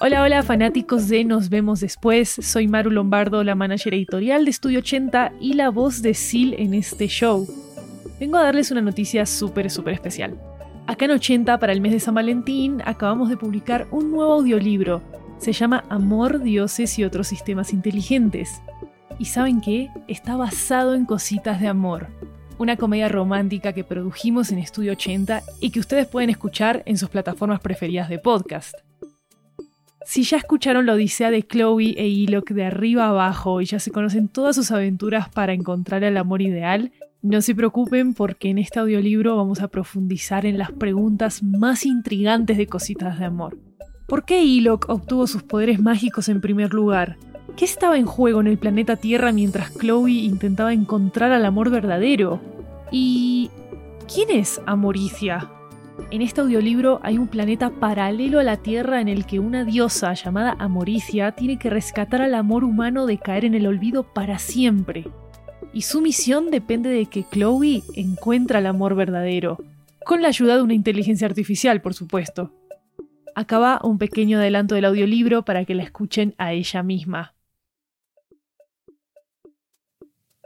Hola, hola fanáticos de Nos vemos después. Soy Maru Lombardo, la manager editorial de Estudio 80 y la voz de Sil en este show. Vengo a darles una noticia súper, súper especial. Acá en 80, para el mes de San Valentín, acabamos de publicar un nuevo audiolibro. Se llama Amor, Dioses y otros sistemas inteligentes. ¿Y saben qué? Está basado en cositas de amor una comedia romántica que produjimos en Estudio 80 y que ustedes pueden escuchar en sus plataformas preferidas de podcast. Si ya escucharon la odisea de Chloe e Ilok de arriba abajo y ya se conocen todas sus aventuras para encontrar el amor ideal, no se preocupen porque en este audiolibro vamos a profundizar en las preguntas más intrigantes de Cositas de Amor. ¿Por qué Ilok obtuvo sus poderes mágicos en primer lugar? ¿Qué estaba en juego en el planeta Tierra mientras Chloe intentaba encontrar al amor verdadero? ¿Y quién es Amoricia? En este audiolibro hay un planeta paralelo a la Tierra en el que una diosa llamada Amoricia tiene que rescatar al amor humano de caer en el olvido para siempre. Y su misión depende de que Chloe encuentre el amor verdadero, con la ayuda de una inteligencia artificial, por supuesto. Acaba un pequeño adelanto del audiolibro para que la escuchen a ella misma.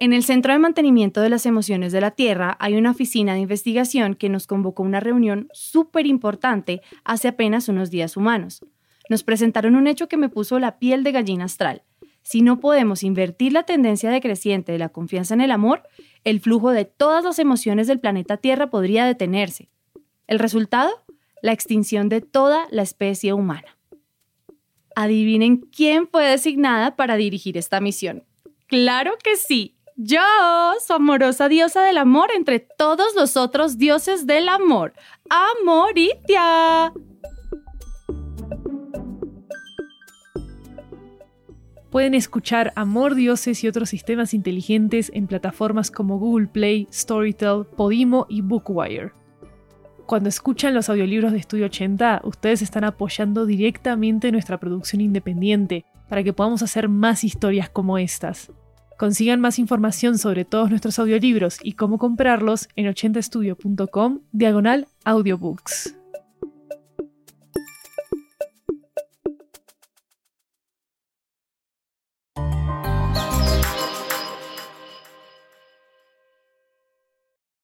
En el Centro de Mantenimiento de las Emociones de la Tierra hay una oficina de investigación que nos convocó a una reunión súper importante hace apenas unos días humanos. Nos presentaron un hecho que me puso la piel de gallina astral. Si no podemos invertir la tendencia decreciente de la confianza en el amor, el flujo de todas las emociones del planeta Tierra podría detenerse. ¿El resultado? La extinción de toda la especie humana. Adivinen quién fue designada para dirigir esta misión. Claro que sí, yo, su amorosa diosa del amor entre todos los otros dioses del amor, Amoritia. Pueden escuchar Amor, Dioses y otros sistemas inteligentes en plataformas como Google Play, Storytel, Podimo y Bookwire. Cuando escuchan los audiolibros de Estudio 80, ustedes están apoyando directamente nuestra producción independiente para que podamos hacer más historias como estas. Consigan más información sobre todos nuestros audiolibros y cómo comprarlos en 80estudio.com diagonal audiobooks.